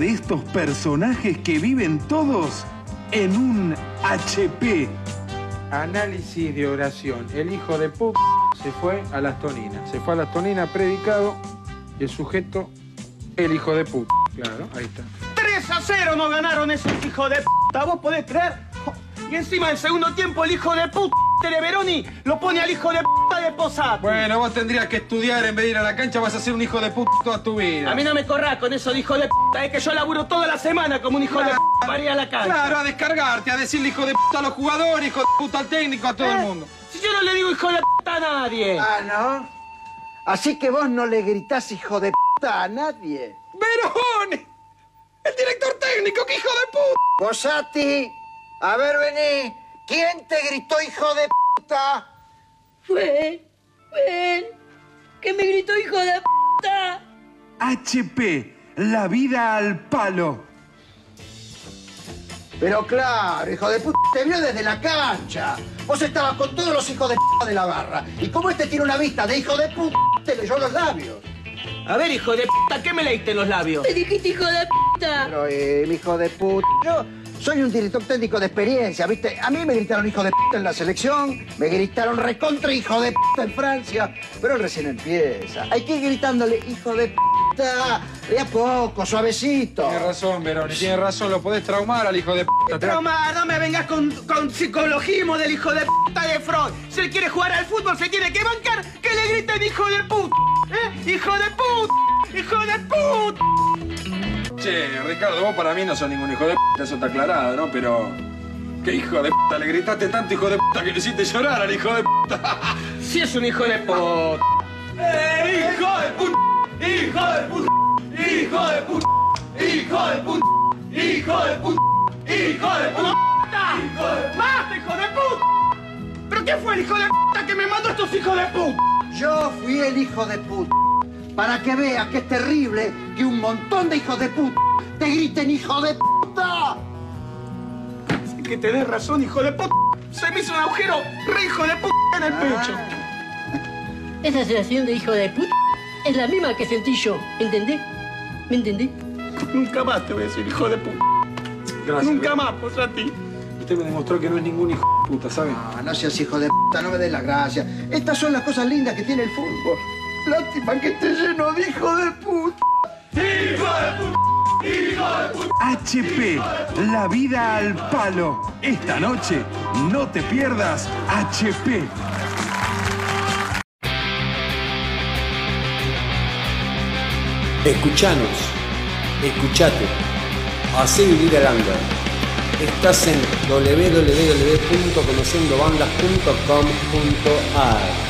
de estos personajes que viven todos en un HP. Análisis de oración. El hijo de puta se fue a las toninas. Se fue a las toninas predicado y el sujeto, el hijo de puta. Claro, ahí está. 3 a 0 no ganaron esos hijos de puta. ¿Vos podés creer? Y encima del segundo tiempo el hijo de puta de Veroni lo pone al hijo de de Posati. Bueno, vos tendrías que estudiar en vez de ir a la cancha, vas a ser un hijo de puta toda tu vida. A mí no me corras con eso de hijo de puta, es que yo laburo toda la semana como un hijo de puta para ir a la cancha. Claro, a descargarte, a decirle hijo de puta a los jugadores, hijo de puta al técnico, a todo el ¿Eh? mundo. Si yo no le digo hijo de puta a nadie. Ah, ¿no? Así que vos no le gritás hijo de puta a nadie. ¡Veroni! ¡El director técnico, qué hijo de puta! Posati, a ver, vení. ¿Quién te gritó hijo de puta? Fue, fue él, que me gritó hijo de puta. HP, la vida al palo. Pero claro, hijo de puta, te vio desde la cancha. Vos estabas con todos los hijos de puta de la barra. Y como este tiene una vista de hijo de puta, te leyó los labios. A ver, hijo de puta, ¿qué me leíste en los labios? Me dijiste hijo de puta. Pero, eh, mi hijo de puta, yo soy un director técnico de experiencia, ¿viste? A mí me gritaron hijo de puta en la selección, me gritaron recontra hijo de puta en Francia, pero él recién empieza. Hay que ir gritándole hijo de puta, de a poco, suavecito. Tienes razón, Veroni, tienes razón, lo podés traumar al hijo de puta. Te va- Trauma, no me vengas con, con psicologismo del hijo de puta de Freud. Si él quiere jugar al fútbol, se tiene que bancar que le griten hijo de puta. ¿Eh? ¡Hijo de puta! ¡Hijo de puta! Che, Ricardo, vos para mí no sos ningún hijo de puta, eso está aclarado, ¿no? Pero... ¿Qué hijo de puta? Le gritaste tanto hijo de puta que le hiciste llorar al hijo de puta. Si es un hijo de puta. ¡Eh, hijo de puta! ¡Hijo de puta! ¡Hijo de puta! ¡Hijo de puta! ¡Hijo de puta! ¡Hijo de puta! ¡Hijo de ¡Basta, hijo de puta! ¿Pero quién fue el hijo de puta que me mandó estos hijos de puta? Yo fui el hijo de puta. Para que veas que es terrible que un montón de hijos de puta te griten hijo de puta. Así que tenés razón, hijo de puta. Se me hizo un agujero re hijo de puta en el pecho. Esa sensación de hijo de puta es la misma que sentí yo, ¿entendés? ¿Me entendés? Nunca más te voy a decir hijo de puta. Gracias. Nunca más, Posati. Usted me demostró que no es ningún hijo de puta, ¿sabe? Ah, no seas hijo de puta, no me des la gracia. Estas son las cosas lindas que tiene el fútbol. Lástima que esté lleno de hijo de puta. HP, la vida al palo. Esta noche, no te pierdas HP. Escuchanos, escuchate, hacé vivir al under. Estás en www.conociendobandas.com.ar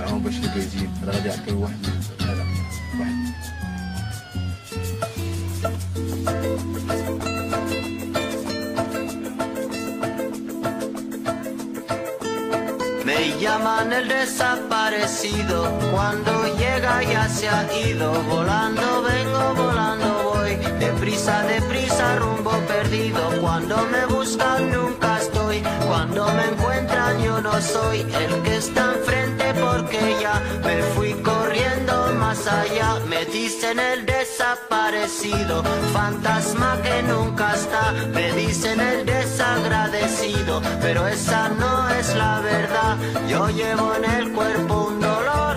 معاهم باش الكايزين أنا غادي يعطيو واحد. واحد. Llaman el desaparecido, cuando llega ya se ha ido, volando vengo, volando voy, deprisa, deprisa, rumbo perdido, cuando me buscan nunca estoy, cuando me encuentran yo no soy el que está enfrente porque ya me fui corriendo más allá, me dicen el desaparecido, fantasma que nunca está, me dicen el desagradecido, pero esa no es la verdad, yo llevo en el cuerpo un dolor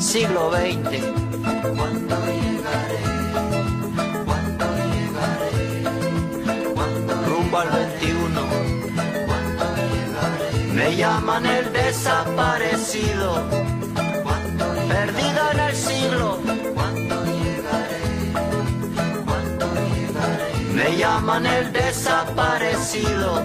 siglo XX. ¿Cuándo llegaré? ¿Cuándo llegaré? ¿Cuándo rumbo al 21? ¿Cuándo llegaré? Me llaman el desaparecido. ¿Cuándo Perdido en el siglo. ¿Cuándo llegaré? ¿Cuándo llegaré? Me llaman el desaparecido.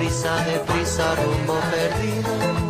voy, deprisa, deprisa, rumbo perdido.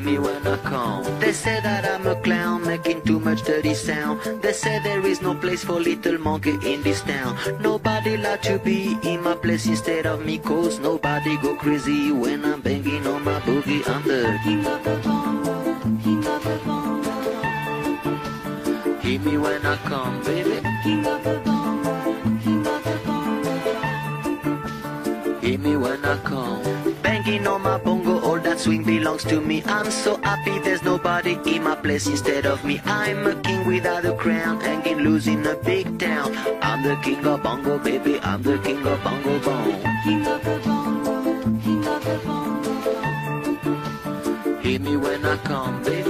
Hear me when I come. They say that I'm a clown making too much dirty sound. They say there is no place for little monkey in this town. Nobody like to be in my place instead of me, cause nobody go crazy when I'm banging on my boogie. I'm the king of the bongo, king of the bongo. Hear me when I come, baby. King of the bongo, king of the bongo. Hear me when I come. Swing belongs to me. I'm so happy there's nobody in my place instead of me. I'm a king without a crown, hanging loose in a big town. I'm the king of bongo, baby. I'm the king of bongo bong. King of the bongo, king of the bongo. Hear me when I come, baby.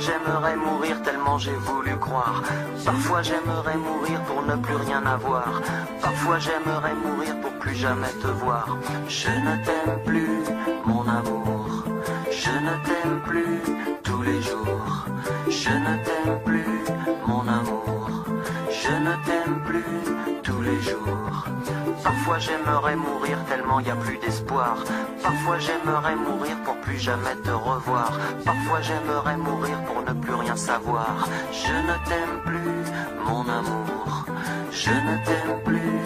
J'aimerais mourir tellement j'ai voulu croire. Parfois j'aimerais mourir pour ne plus rien avoir. Parfois j'aimerais mourir pour plus jamais te voir. Je ne t'aime plus, mon amour. Je ne t'aime plus tous les jours. Je ne t'aime plus, mon amour. Je ne t'aime plus tous les jours. Parfois j'aimerais mourir tellement y a plus d'espoir. Parfois j'aimerais mourir pour plus jamais te revoir. Parfois j'aimerais mourir ne plus rien savoir. Je ne t'aime plus, mon amour. Je ne t'aime plus,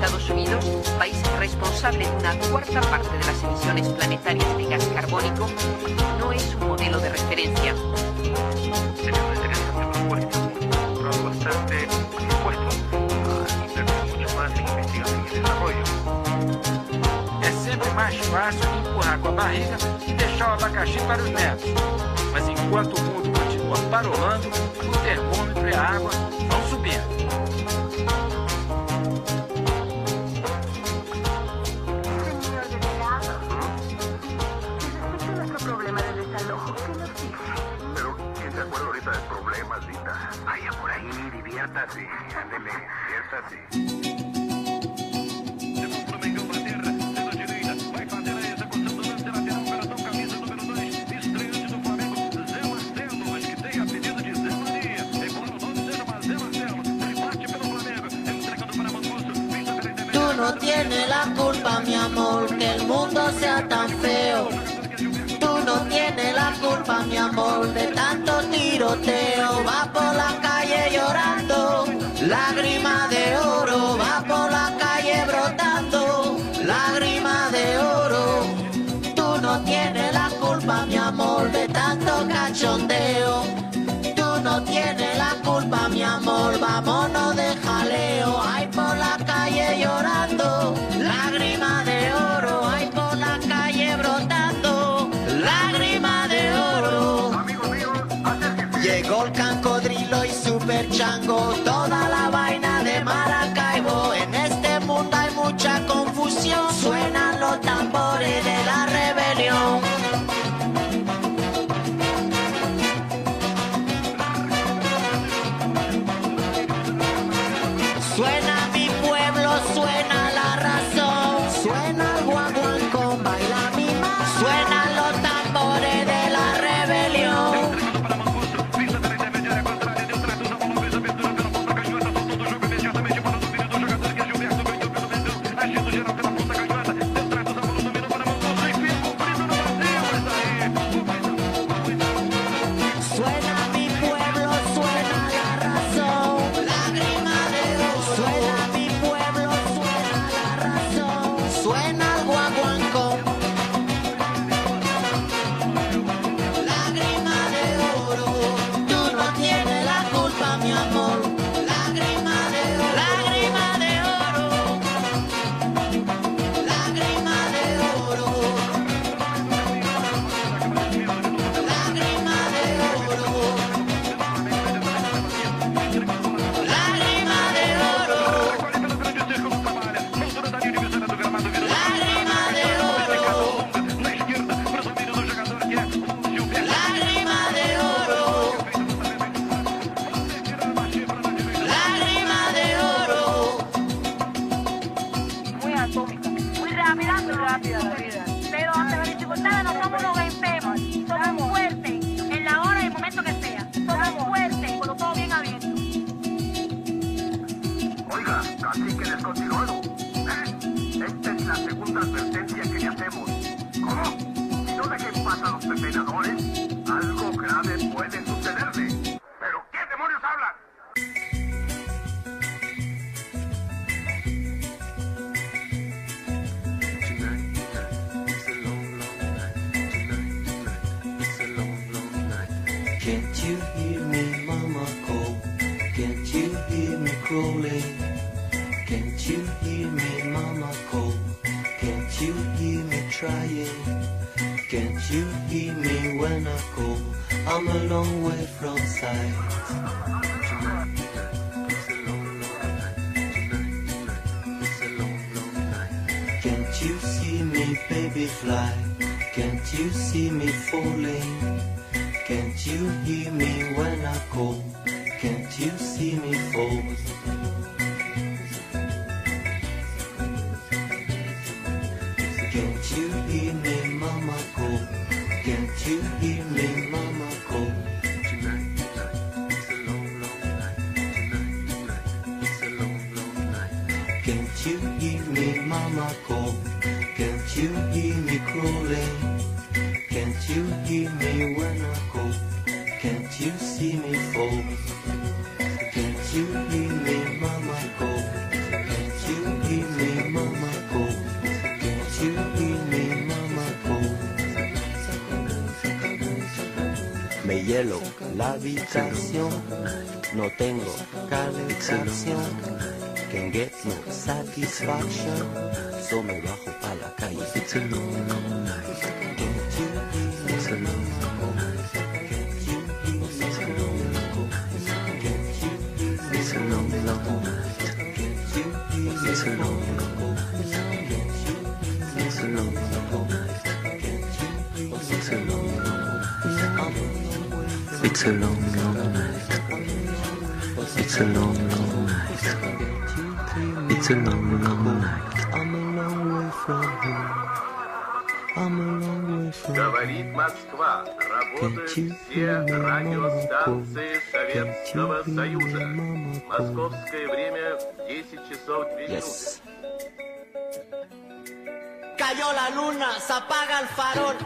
Estados Unidos, país responsable de una cuarta parte de las emisiones planetarias de gas carbónico, no es un modelo de referencia. Sería bastante sempre mais fácil empurrar com a barriga e deixar o abacaxi para os netos. Mas enquanto o mundo continua parolando, o termômetro e a água vão subindo. Siéntate, ándele, siéntate. no tiene la culpa, mi amor, que el mundo sea tan feo. Tú no tienes la culpa, mi amor, de tanto tiroteo. Va por la. Lágrima de oro va por la calle brotando, lágrima de oro. Tú no tienes la culpa, mi amor, de tanto cachondeo. Tú no tienes la culpa, mi amor, vámonos, deja Can't you hear me, mama call? Can't you hear me crawling? Can't you hear me, mama call? Can't you hear me trying? Can't you hear me when I call? I'm a long way from sight. No tengo calefacción, can get no satisfaction, so me bajo pa' la calle. It's a long, long night. It's a long, long night. It's a long, long night. It's a long, long night. It's a long, long night. It's a long, long night. It's a long, long night. It's a long, long night. Говорит Москва. Работают все радиостанции Советского Союза. Московское время 10 часов 2 минуты. Yes. Cayó la luna, se apaga el farol.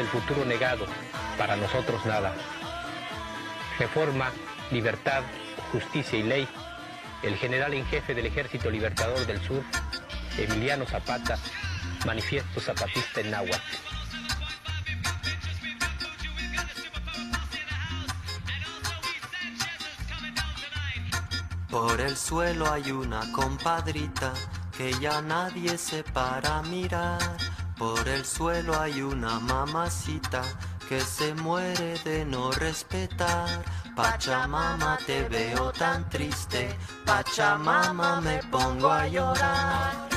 El futuro negado, para nosotros nada. Reforma, libertad, justicia y ley. El general en jefe del Ejército Libertador del Sur, Emiliano Zapata, manifiesto zapatista en náhuatl. Por el suelo hay una compadrita que ya nadie se para mirar. Por el suelo hay una mamacita que se muere de no respetar. Pachamama te veo tan triste, Pachamama me pongo a llorar.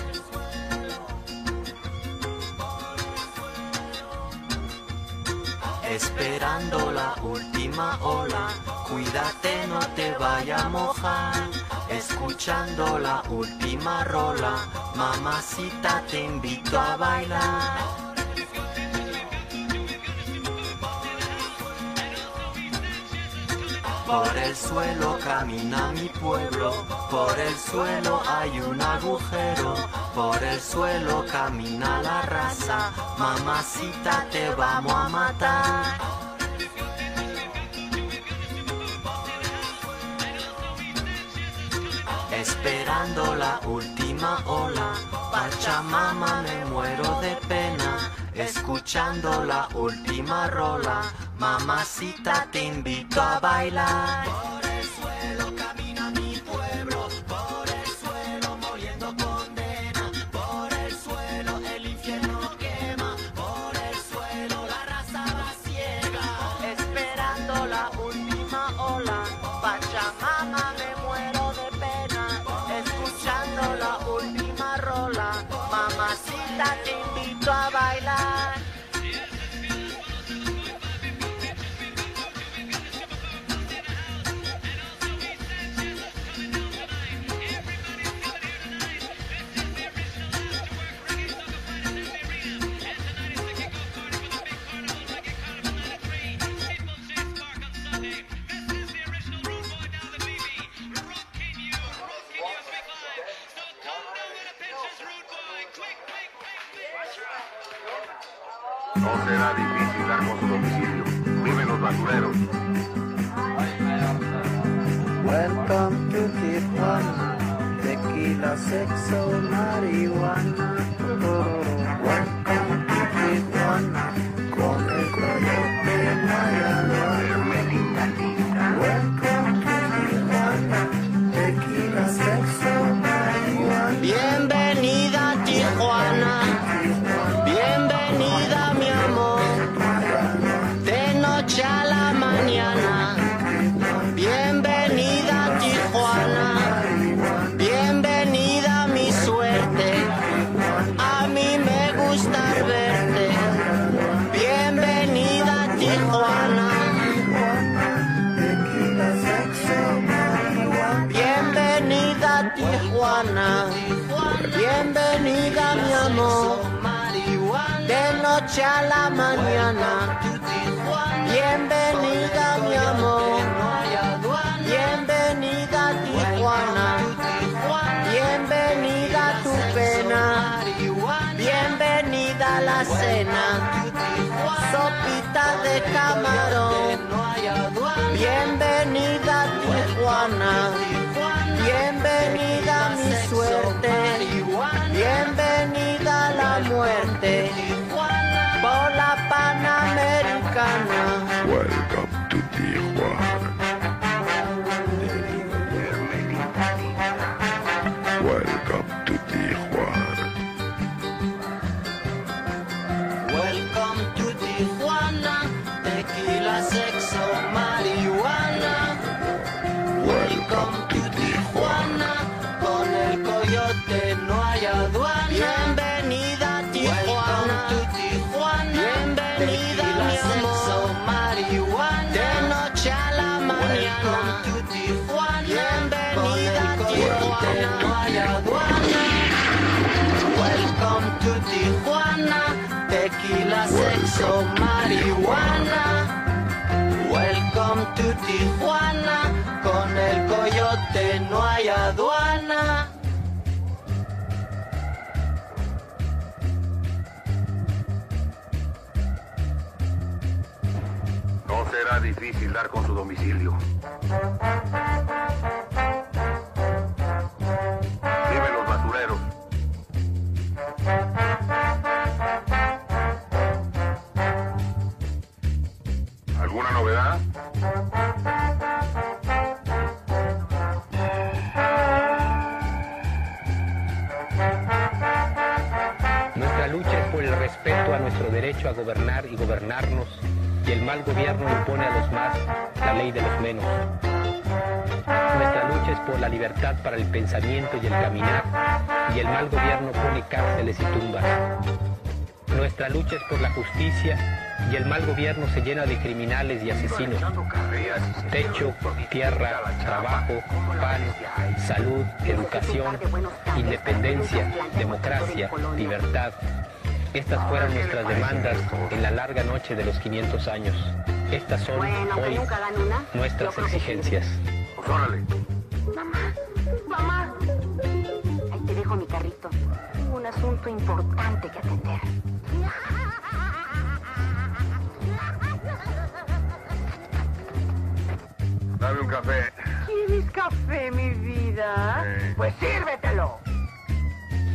Esperando la última ola, cuídate no te vaya a mojar. Escuchando la última rola, mamacita te invito a bailar. Por el suelo camina mi pueblo, por el suelo hay un agujero, por el suelo camina la raza, mamacita te vamos a matar. Esperando la última ola, Pachamama me muero de pena. Escuchando la última rola, mamacita te invito a bailar. Viven los basureros. Welcome to Tijuana, tequila, sexo, marihuana. De Tijuana, con el coyote no hay aduana. No será difícil dar con su domicilio. A gobernar y gobernarnos, y el mal gobierno impone a los más la ley de los menos. Nuestra lucha es por la libertad para el pensamiento y el caminar, y el mal gobierno pone cárceles y tumbas. Nuestra lucha es por la justicia, y el mal gobierno se llena de criminales y asesinos. Techo, tierra, trabajo, pan, salud, educación, independencia, democracia, libertad. Estas fueron nuestras demandas en la larga noche de los 500 años. Estas son hoy nuestras exigencias. Mamá, mamá. Ahí te dejo mi carrito. Tengo un asunto importante que atender. Dame un café. ¿Quieres café, mi vida? Pues sírvetelo.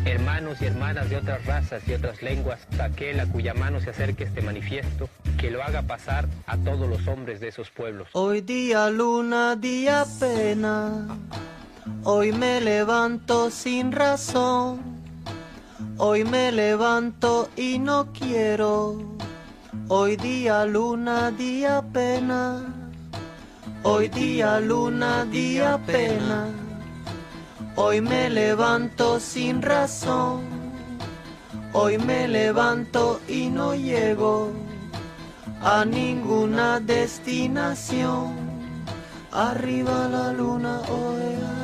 Hermanos y hermanas de otras razas y otras lenguas, aquel a cuya mano se acerque este manifiesto, que lo haga pasar a todos los hombres de esos pueblos. Hoy día luna, día pena. Hoy me levanto sin razón. Hoy me levanto y no quiero. Hoy día luna, día pena. Hoy día luna, día pena. Hoy me levanto sin razón. Hoy me levanto y no llego a ninguna destinación. Arriba la luna, oea.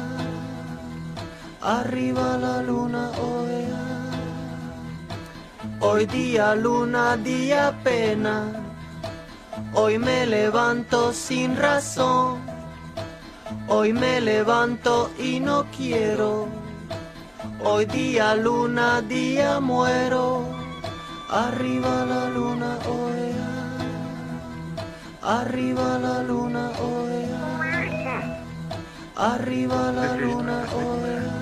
Arriba la luna, oea. Hoy día luna, día pena. Hoy me levanto sin razón. Hoy me levanto y no quiero. Hoy día luna, día muero. Arriba la luna, oea. Arriba la luna, oea. Arriba la luna, oea.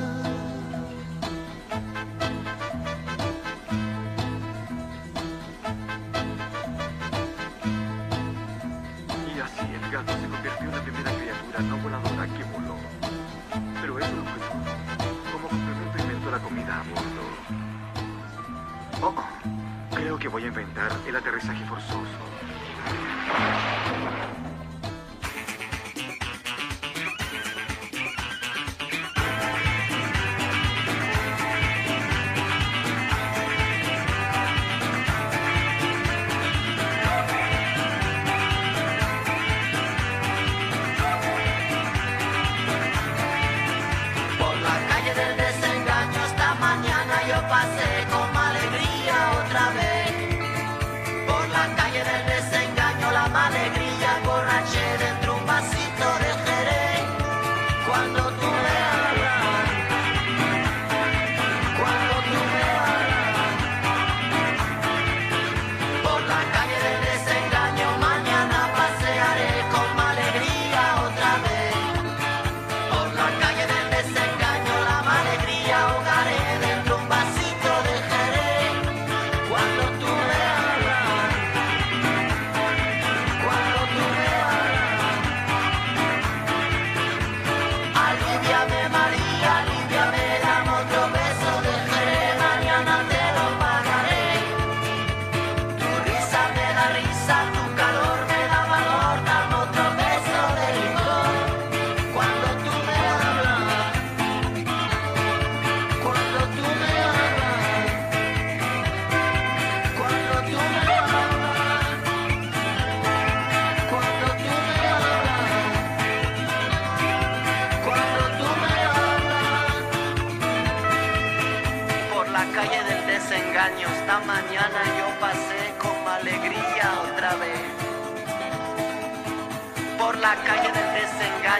Creo que voy a inventar el aterrizaje forzoso.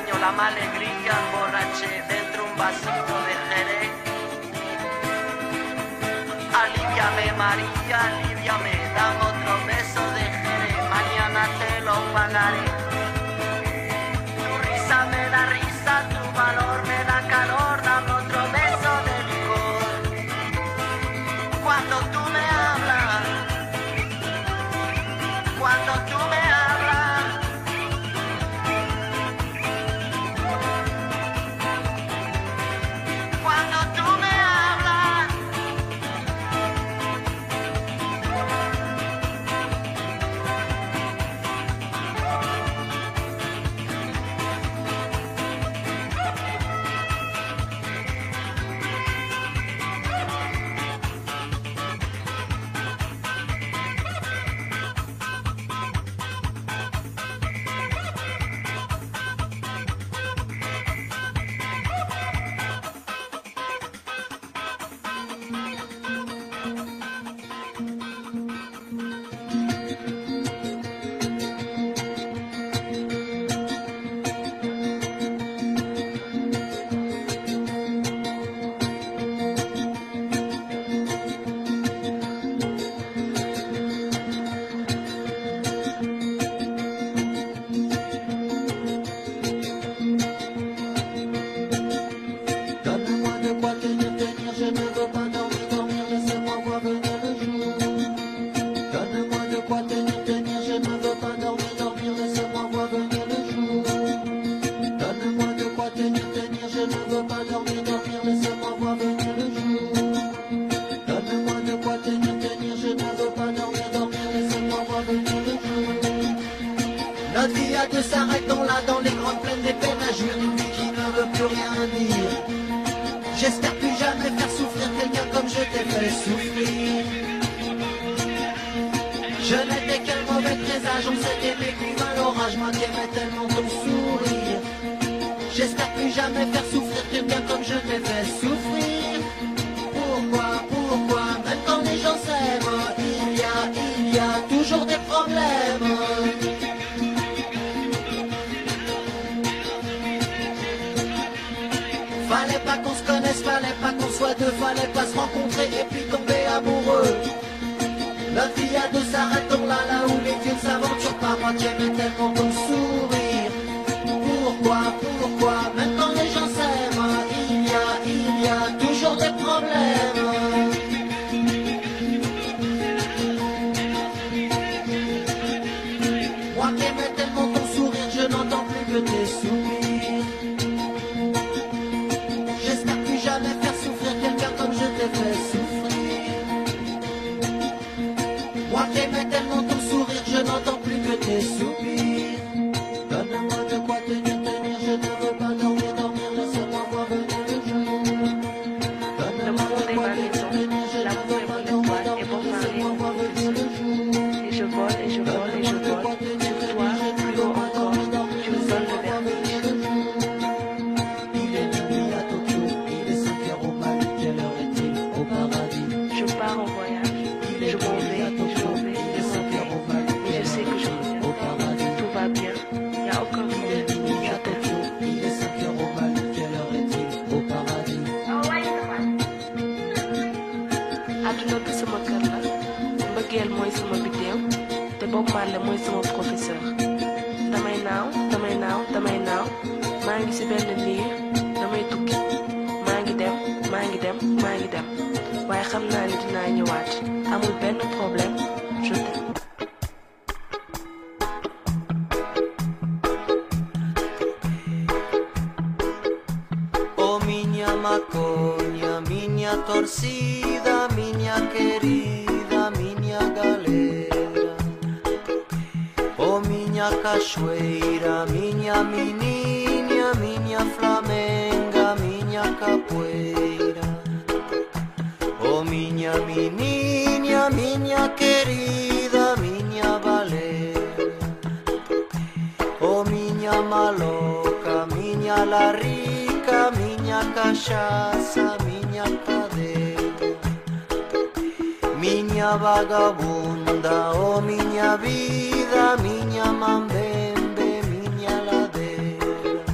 la mala alegría emborraché dentro un vasito de jerez. Aliviame María, aliviame, dame otro beso de jerez, mañana te lo pagaré. Tu risa me da risa, tu valor me da calor, dame otro beso de licor. Cuando tú me hablas, cuando tú me fallait pas se rencontrer et puis tomber amoureux. Notre vie à deux s'arrête donc là, là où les vieux s'aventurent pas moi, j'aimais tellement ton sourire. Pourquoi, pourquoi, même quand les gens s'aiment, il y a, il y a toujours des problèmes. je n'entends plus que tes sous. rappelle nos problèmes. Je t'aime. Oh miña macoña, miña torcida, minha querida, miña galera. Oh miña cachoeira, miña menininha, minha flamenga, minha capoeira. Oh minha menininha. cachaça, miña cadea Miña vagabunda, oh miña vida, miña mambembe, miña ladeira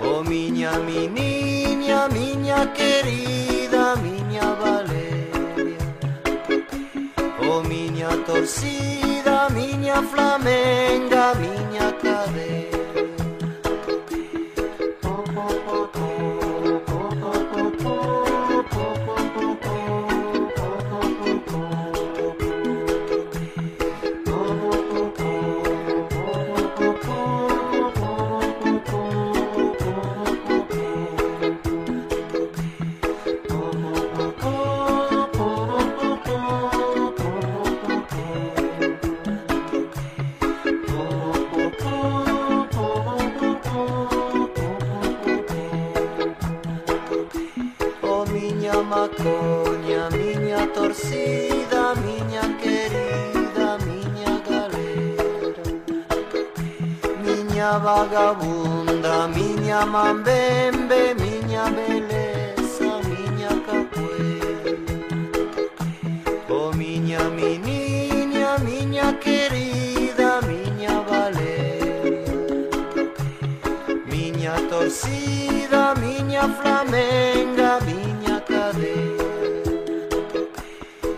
Oh miña, mi niña, miña querida, miña valeria. Oh miña torcida, miña flamenga, miña cadea flamenga, miña cadera.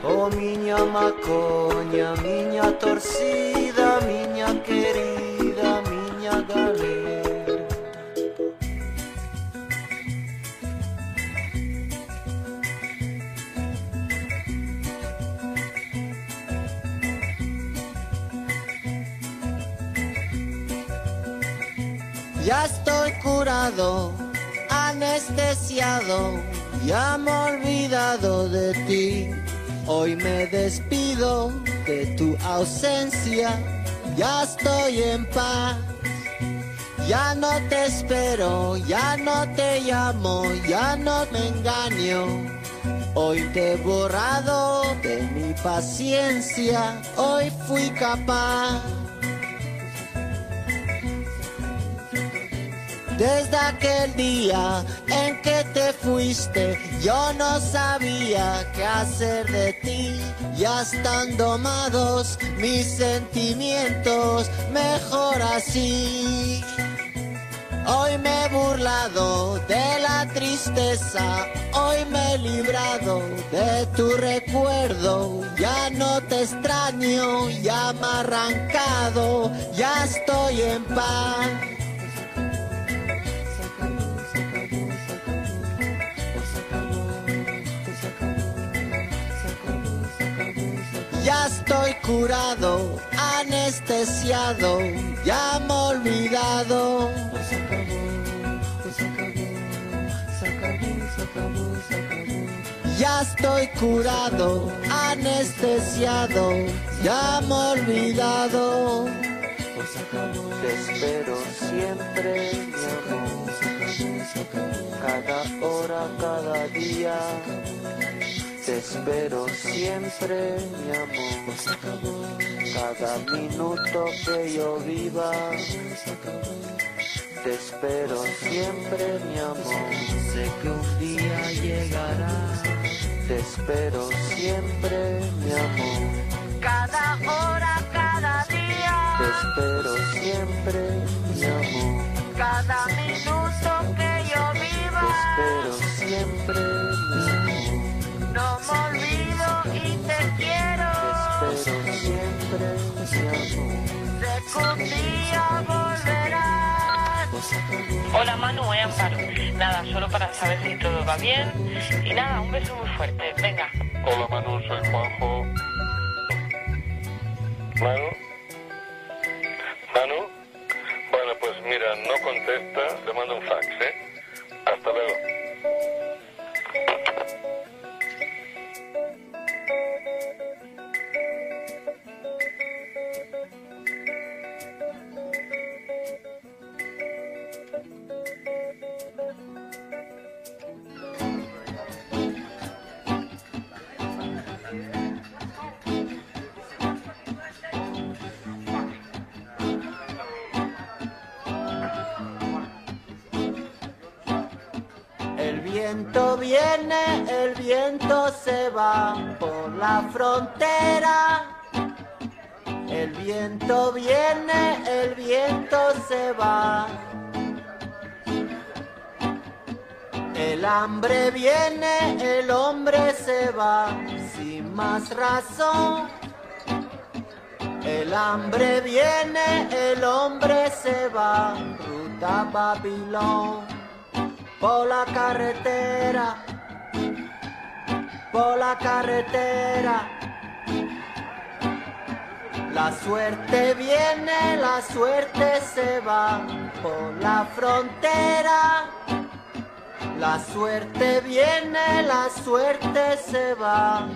Oh miña macoña, miña torcida, miña querida, miña galera. Ya estoy curado, anestesiado, ya me he olvidado de ti. Hoy me despido de tu ausencia, ya estoy en paz. Ya no te espero, ya no te llamo, ya no me engaño. Hoy te he borrado de mi paciencia, hoy fui capaz. Desde aquel día en que te fuiste, yo no sabía qué hacer de ti. Ya están domados mis sentimientos, mejor así. Hoy me he burlado de la tristeza, hoy me he librado de tu recuerdo. Ya no te extraño, ya me arrancado, ya estoy en paz. Ya estoy curado, anestesiado, ya me he olvidado. Ya estoy curado, anestesiado, ya me he olvidado. Te espero siempre, mi amor. Cada hora, cada día. Te espero siempre, mi amor. Cada minuto que yo viva. Te espero siempre, mi amor. Sé que un día llegará. Te espero siempre, mi amor. Cada hora, cada día, Te espero siempre, mi amor. cada minuto que yo Te viva. espero siempre. Y te quiero. Espero siempre, amor. Día volverás. Hola Manu, eh, Amparo. Nada, solo para saber si todo va bien. Y nada, un beso muy fuerte. Venga. Hola Manu, soy Juanjo. Manu. Manu. Bueno, pues mira, no contesta, le mando un fax, ¿eh? Hasta luego. Thank you. Viento viene, el viento se va por la frontera. El viento viene, el viento se va. El hambre viene, el hombre se va, sin más razón. El hambre viene, el hombre se va, ruta Babilón, por la carretera, por la carretera. La suerte viene, la suerte se va, por la frontera. La suerte viene, la suerte se va.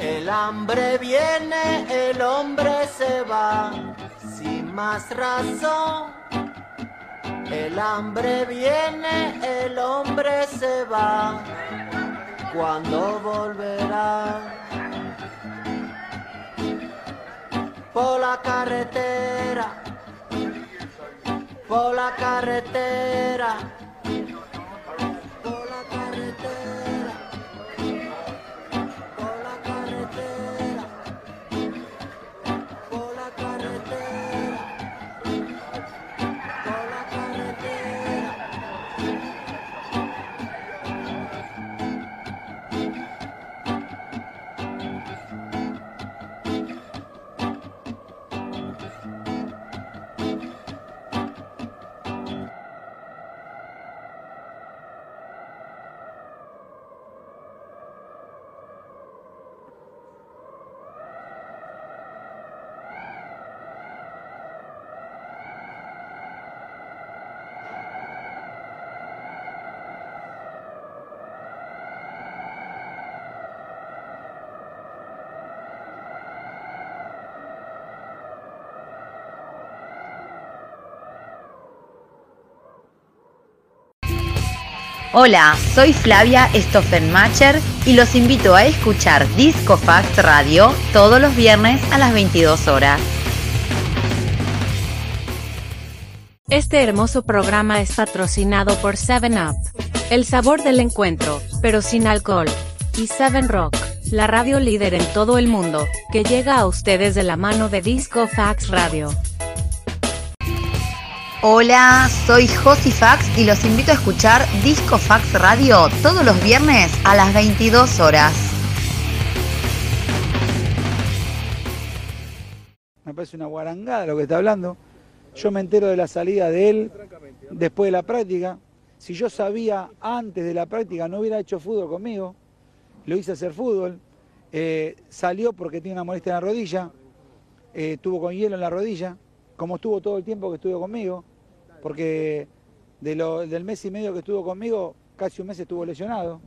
El hambre viene, el hombre se va, sin más razón. El hambre viene, el hombre se va. ¿Cuándo volverá? Por la carretera, por la carretera. Hola, soy Flavia Stoffenmacher y los invito a escuchar Disco Fact Radio todos los viernes a las 22 horas. Este hermoso programa es patrocinado por 7up, el sabor del encuentro, pero sin alcohol, y 7 Rock, la radio líder en todo el mundo, que llega a ustedes de la mano de Disco Fax Radio. Hola, soy Josi Fax y los invito a escuchar Disco Fax Radio todos los viernes a las 22 horas. Me parece una guarangada lo que está hablando. Yo me entero de la salida de él después de la práctica. Si yo sabía antes de la práctica, no hubiera hecho fútbol conmigo. Lo hice hacer fútbol. Eh, salió porque tiene una molestia en la rodilla. Eh, estuvo con hielo en la rodilla. Como estuvo todo el tiempo que estuvo conmigo. Porque del mes y medio que estuvo conmigo, casi un mes estuvo lesionado.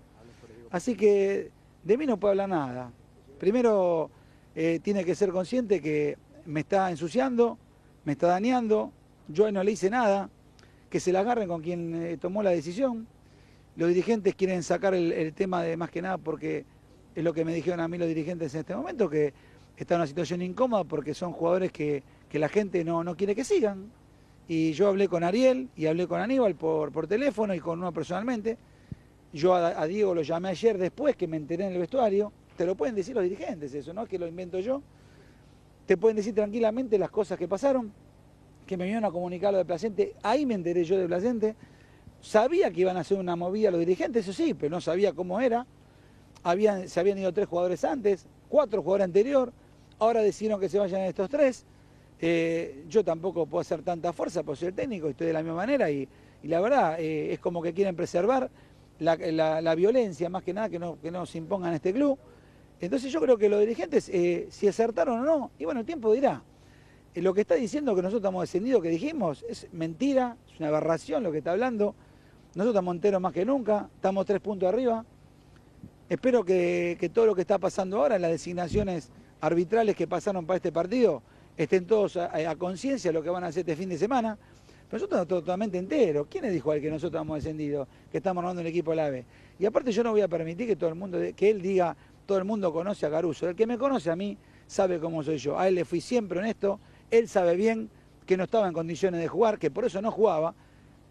Así que de mí no puede hablar nada. Primero eh, tiene que ser consciente que me está ensuciando, me está dañando, yo no le hice nada, que se la agarren con quien eh, tomó la decisión. Los dirigentes quieren sacar el, el tema de más que nada porque es lo que me dijeron a mí los dirigentes en este momento, que está en una situación incómoda porque son jugadores que, que la gente no, no quiere que sigan. Y yo hablé con Ariel y hablé con Aníbal por, por teléfono y con uno personalmente. Yo a, Diego lo llamé ayer después que me enteré en el vestuario. Te lo pueden decir los dirigentes, eso no es que lo invento yo. Te pueden decir tranquilamente las cosas que pasaron, que me vinieron a comunicar lo de Placente. Ahí me enteré yo de Placente. Sabía que iban a hacer una movida los dirigentes, eso sí, pero no sabía cómo era. Habían, se habían ido tres jugadores antes, cuatro jugadores anterior. Ahora decidieron que se vayan estos tres. Eh, yo tampoco puedo hacer tanta fuerza, por ser técnico, estoy de la misma manera y, y la verdad eh, es como que quieren preservar la, violencia, más que nada, que no, que no se imponga en este club. Entonces yo creo que los dirigentes, eh, si acertaron o no, y bueno, el tiempo dirá. Lo que está diciendo que nosotros estamos descendidos, que dijimos, es mentira, es una aberración lo que está hablando. Nosotros estamos enteros más que nunca, estamos tres puntos arriba. Espero que, que todo lo que está pasando ahora, las designaciones arbitrales que pasaron para este partido, estén todos a, conciencia de lo que van a hacer este fin de semana. Pero nosotros estamos totalmente enteros. ¿Quién les dijo al que nosotros estamos descendidos, que estamos armando el equipo del AVE? Y aparte yo no voy a permitir que todo el mundo, que él diga, todo el mundo conoce a Caruso. El que me conoce a mí sabe cómo soy yo. A él le fui siempre honesto. Él sabe bien que no estaba en condiciones de jugar, que por eso no jugaba.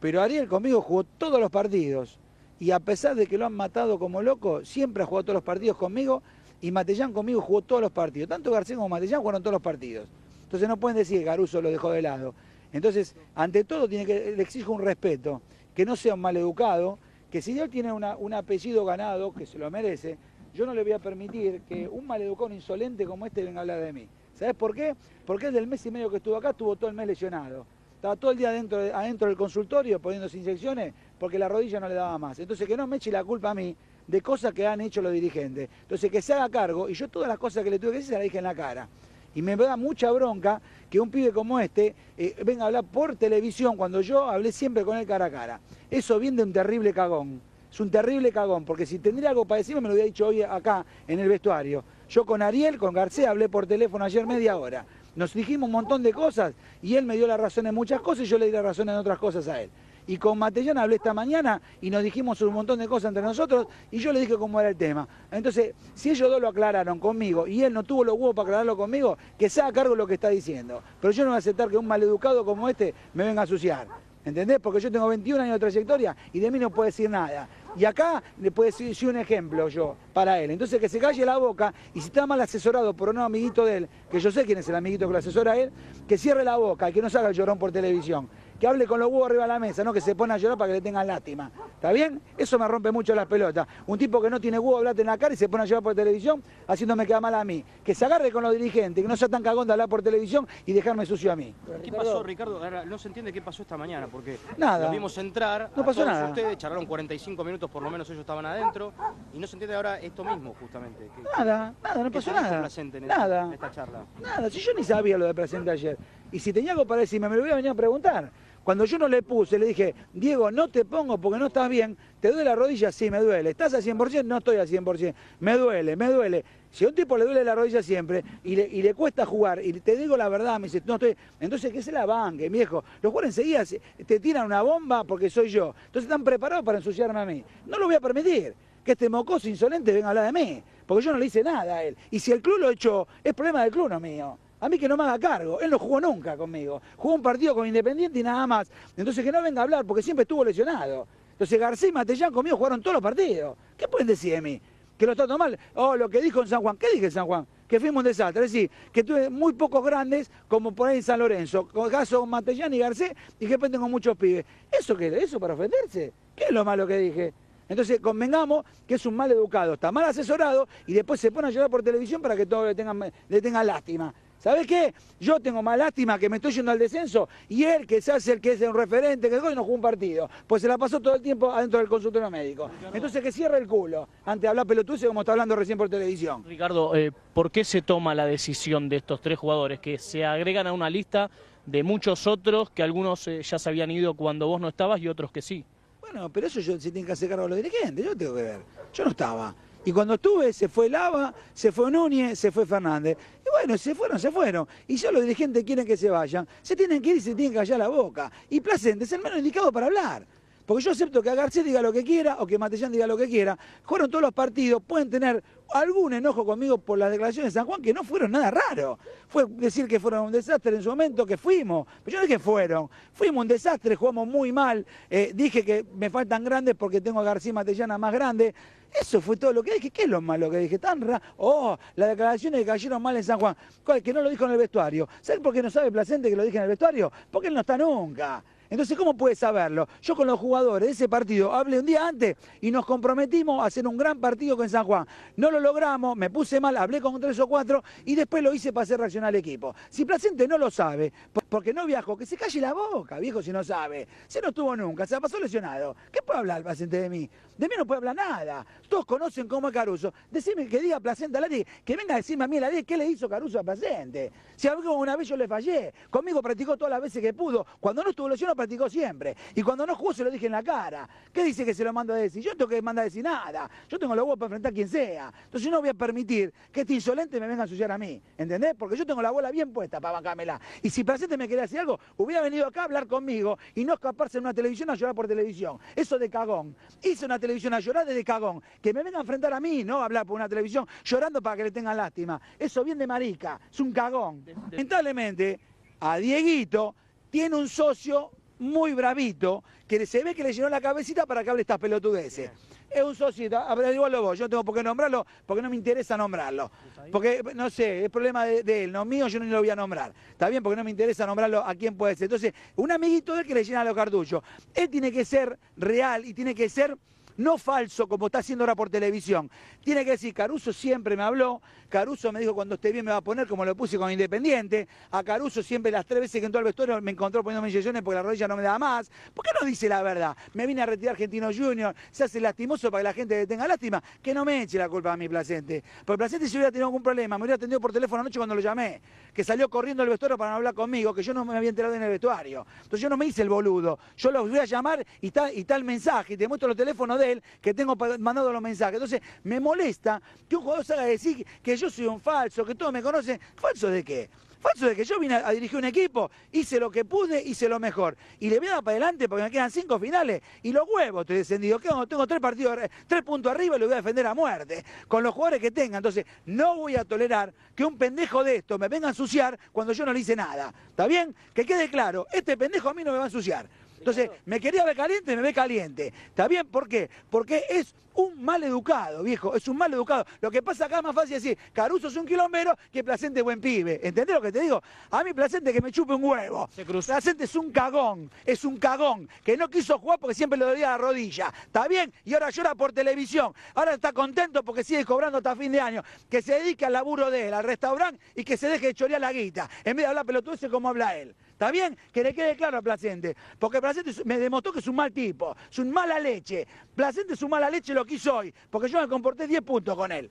Pero Ariel conmigo jugó todos los partidos. Y a pesar de que lo han matado como loco, siempre ha jugado todos los partidos conmigo. Y Matellán conmigo jugó todos los partidos. Tanto García como Matellán jugaron todos los partidos. Entonces no pueden decir que Caruso lo dejó de lado. Entonces, ante todo, tiene que, le exijo un respeto, que no sea un maleducado, que si él tiene un apellido ganado, que se lo merece, yo no le voy a permitir que un maleducado insolente como este venga a hablar de mí. ¿Sabes por qué? Porque él del mes y medio que estuvo acá estuvo todo el mes lesionado. Estaba todo el día adentro, de- adentro del consultorio poniéndose inyecciones porque la rodilla no le daba más. Entonces que no me eche la culpa a mí de cosas que han hecho los dirigentes. Entonces que se haga cargo y yo todas las cosas que le tuve que decir se las dije en la cara. Y me da mucha bronca que un pibe como este eh, venga a hablar por televisión cuando yo hablé siempre con él cara a cara. Eso viene de un terrible cagón. Es un terrible cagón, porque si tendría algo para decirme me lo hubiera dicho hoy acá en el vestuario. Yo con Ariel, con García, hablé por teléfono ayer media hora. Nos dijimos un montón de cosas y él me dio la razón en muchas cosas y yo le di la razón en otras cosas a él. Y con Matellán hablé esta mañana y nos dijimos un montón de cosas entre nosotros y yo le dije cómo era el tema. Entonces, si ellos dos lo aclararon conmigo y él no tuvo los huevos para aclararlo conmigo, que se haga cargo lo que está diciendo. Pero yo no voy a aceptar que un maleducado como este me venga a ensuciar. ¿Entendés? Porque yo tengo 21 años de trayectoria y de mí no puede decir nada. Y acá le puede decir un ejemplo yo para él. Entonces que se calle la boca y si está mal asesorado por un amiguito de él, que yo sé quién es el amiguito que lo asesora a él, que cierre la boca y que no se haga el llorón por televisión. Que hable con los huevos arriba de la mesa, no que se pone a llorar para que le tengan lástima. ¿Está bien? Eso me rompe mucho las pelotas. Un tipo que no tiene huevo hablarte en la cara y se pone a llorar por televisión, haciéndome quedar mal a mí. Que se agarre con los dirigentes, que no sea tan cagón de hablar por televisión y dejarme sucio a mí. ¿Qué pasó, Ricardo? Ahora, no se entiende qué pasó esta mañana, porque Nada. los vimos entrar, No a pasó todos nada. ustedes charlaron 45 minutos, por lo menos ellos estaban adentro, y no se entiende ahora esto mismo, justamente. que- Nada, nada, no ¿Qué pasó nada. en esta- Nada. en esta charla? Nada, si yo ni sabía lo de presente ayer. Y si tenía algo para decirme, me lo hubiera venido a preguntar. Cuando yo no le puse, le dije, Diego, no te pongo porque no estás bien. ¿Te duele la rodilla? Sí, me duele. ¿Estás al 100%? No estoy al 100%. Me duele, me duele. Si a un tipo le duele la rodilla siempre y le, y le cuesta jugar, y te digo la verdad, me dice, no estoy. Entonces, ¿qué se la banque, viejo? Los jugadores enseguida se- te tiran una bomba porque soy yo. Entonces están preparados para ensuciarme a mí. No lo voy a permitir. Que este mocoso insolente venga a hablar de mí. Porque yo no le hice nada a él. Y si el club lo echó, es problema del club, no mío. A mí que no me haga cargo. Él no jugó nunca conmigo. Jugó un partido con Independiente y nada más. Entonces que no venga a hablar porque siempre estuvo lesionado. Entonces García y Matellán conmigo jugaron todos los partidos. ¿Qué pueden decir de mí? Que lo trato mal. Oh, lo que dijo en San Juan. ¿Qué dije en San Juan? Que fuimos un desastre. Es decir, que tuve muy pocos grandes como por ahí en San Lorenzo. Caso Matellán y Garcés y que después tengo muchos pibes. ¿Eso qué? ¿Eso para ofenderse? ¿Qué es lo malo que dije? Entonces convengamos que es un mal educado, está mal asesorado y después se pone a llorar por televisión para que todos le tengan, le tengan lástima. ¿Sabes qué? Yo tengo más lástima que me estoy yendo al descenso y él que se hace el que es un referente, que hoy no jugó un partido, pues se la pasó todo el tiempo adentro del consultorio médico. Entonces que cierre el culo antes de hablar pelotuce como está hablando recién por televisión. Ricardo, eh, ¿por qué se toma la decisión de estos tres jugadores que se agregan a una lista de muchos otros que algunos eh, ya se habían ido cuando vos no estabas y otros que sí? Bueno, pero eso yo se tiene que hacer cargo los dirigentes, yo tengo que ver. Yo no estaba. Y cuando estuve, se fue Lava, se fue Núñez, se fue Fernández. Y bueno, se fueron, se fueron. Y si los dirigentes quieren que se vayan, se tienen que ir y se tienen que callar la boca. Y Placente es el menos indicado para hablar. Porque yo acepto que Garcés diga lo que quiera o que Matellán diga lo que quiera. Jugaron todos los partidos, pueden tener algún enojo conmigo por las declaraciones de San Juan, que no fueron nada raro. Fue decir que fueron un desastre en su momento, que fuimos. Pero yo no dije que fueron. Fuimos un desastre, jugamos muy mal. Eh, dije que me faltan grandes porque tengo a García y Matellana más grande. Eso fue todo lo que dije. ¿Qué es lo malo que dije? Tan ra Oh, las declaraciones que cayeron mal en San Juan. Que no lo dijo en el vestuario. ¿Sabes por qué no sabe Placente que lo dije en el vestuario? Porque él no está nunca. Entonces, ¿cómo puede saberlo? Yo con los jugadores de ese partido hablé un día antes y nos comprometimos a hacer un gran partido con San Juan. No lo logramos, me puse mal, hablé con tres o cuatro y después lo hice para hacer reaccionar al equipo. Si Placente no lo sabe, por- porque no viajó, que se calle la boca, viejo, si no sabe. Si no estuvo nunca, se la pasó lesionado. ¿Qué puede hablar Placente de mí? De mí no puede hablar nada. Todos conocen cómo es Caruso. Decime que diga Placente al aire, que venga a decirme a mí al aire qué le hizo Caruso a Placente. Si algo una vez yo le fallé, conmigo practicó todas las veces que pudo. Cuando no estuvo lesionado practicó siempre. Y cuando no jugó se lo dije en la cara. ¿Qué dice que se lo mando a decir? Yo no tengo que mandar a decir nada. Yo tengo los huevos para enfrentar a quien sea. Entonces yo no voy a permitir que este insolente me venga a ensuciar a mí. ¿Entendés? Porque yo tengo la bola bien puesta para bancármela. Y si Placente me quería decir algo, hubiera venido acá a hablar conmigo y no escaparse en una televisión a llorar por televisión. Eso de cagón. Hice una televisión a llorar desde cagón. Que me venga a enfrentar a mí, no a hablar por una televisión llorando para que le tengan lástima. Eso bien de marica. Es un cagón. Lamentablemente, a Dieguito tiene un socio muy bravito, que se ve que le llenó la cabecita para que hable estas pelotudeces. Es un socito, averigualo vos, yo no tengo por qué nombrarlo, porque no me interesa nombrarlo. Porque, no sé, es problema de, de él, no mío, yo ni lo voy a nombrar. Está bien, porque no me interesa nombrarlo a quién puede ser. Entonces, un amiguito de él que le llena los cartuchos. Él tiene que ser real y tiene que ser no falso como está haciendo ahora por televisión. Tiene que decir, Caruso siempre me habló, Caruso me dijo cuando esté bien me va a poner como lo puse con Independiente, a Caruso siempre las tres veces que entró al vestuario me encontró poniéndome inyecciones porque la rodilla no me da más. ¿Por qué no dice la verdad? Me vine a retirar Argentino Junior, se hace lastimoso para que la gente tenga lástima, que no me eche la culpa a mi Placente. Porque Placente si hubiera tenido algún problema, me hubiera atendido por teléfono anoche cuando lo llamé, que salió corriendo al vestuario para no hablar conmigo, que yo no me había enterado en el vestuario. Entonces yo no me hice el boludo, yo lo voy a llamar y el mensaje, y te muestro los teléfonos de que tengo mandado los mensajes. Entonces me molesta que un jugador salga a decir que yo soy un falso, que todos me conocen. ¿Falso de qué? Falso de que yo vine a, a dirigir un equipo, hice lo que pude, hice lo mejor. Y le voy a dar para adelante porque me quedan cinco finales y los huevos estoy descendido. ¿Qué hago? Tengo tres partidos, eh, tres puntos arriba y lo voy a defender a muerte. Con los jugadores que tenga. Entonces, no voy a tolerar que un pendejo de esto me venga a ensuciar cuando yo no le hice nada. ¿Está bien? Que quede claro, este pendejo a mí no me va a ensuciar. Entonces, me quería ver caliente, me ve caliente. ¿Está bien? ¿Por qué? Porque es un mal educado, viejo, es un mal educado. Lo que pasa acá es más fácil decir, Caruso es un quilombero que Placente es buen pibe. ¿Entendés lo que te digo? A mí Placente que me chupe un huevo. Placente es un cagón, es un cagón, que no quiso jugar porque siempre le dolía la rodilla. ¿Está bien? Y ahora llora por televisión. Ahora está contento porque sigue cobrando hasta fin de año. Que se dedique al laburo de él, al restaurante y que se deje de chorear la guita. En vez de hablar pelotudeces como habla él. ¿Está bien? Que le quede claro a Placente. Porque Placente me demostró que es un mal tipo, es un mala leche. Placente es un mala leche lo que soy, porque yo me comporté 10 puntos con él.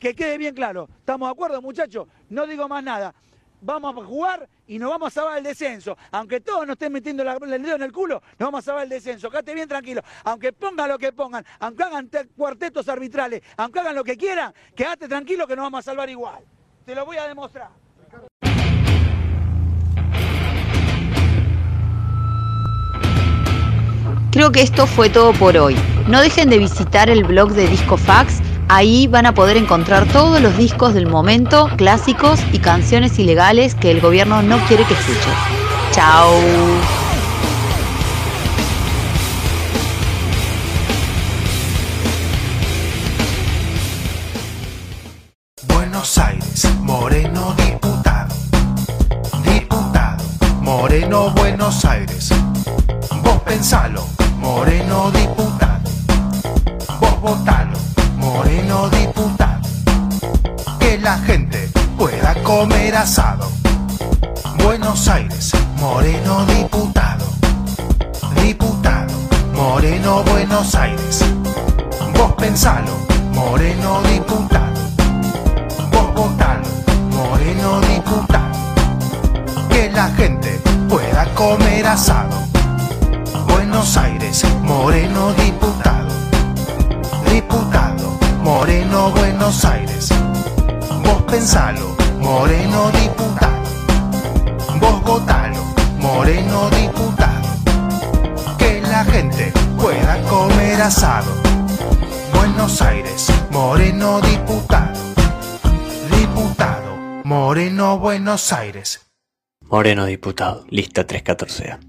Que quede bien claro. ¿Estamos de acuerdo, muchachos? No digo más nada. Vamos a jugar y nos vamos a salvar el descenso. Aunque todos nos estén metiendo la- el dedo en el culo, nos vamos a salvar el descenso. Quédate bien tranquilo. Aunque pongan lo que pongan, aunque hagan te- cuartetos arbitrales, aunque hagan lo que quieran, quédate tranquilo que nos vamos a salvar igual. Te lo voy a demostrar. Creo que esto fue todo por hoy. No dejen de visitar el blog de Discofax. Ahí van a poder encontrar todos los discos del momento, clásicos y canciones ilegales que el gobierno no quiere que escuches. Chao. Buenos Aires, Moreno diputado. Diputado, Moreno Buenos Aires. Vos pensalo, Moreno diputado. Vos votalo, Moreno diputado. Que la gente pueda comer asado. Buenos Aires, Moreno diputado. Diputado, Moreno Buenos Aires. Vos pensalo, Moreno diputado. Vos votalo, Moreno diputado. Que la gente pueda comer asado. Buenos Aires, Moreno diputado. Diputado, Moreno Buenos Aires. Vos pensalo, Moreno diputado. Vos votalo, Moreno diputado. Que la gente pueda comer asado. Buenos Aires, Moreno diputado. Diputado, Moreno Buenos Aires. Moreno diputado, lista 314A.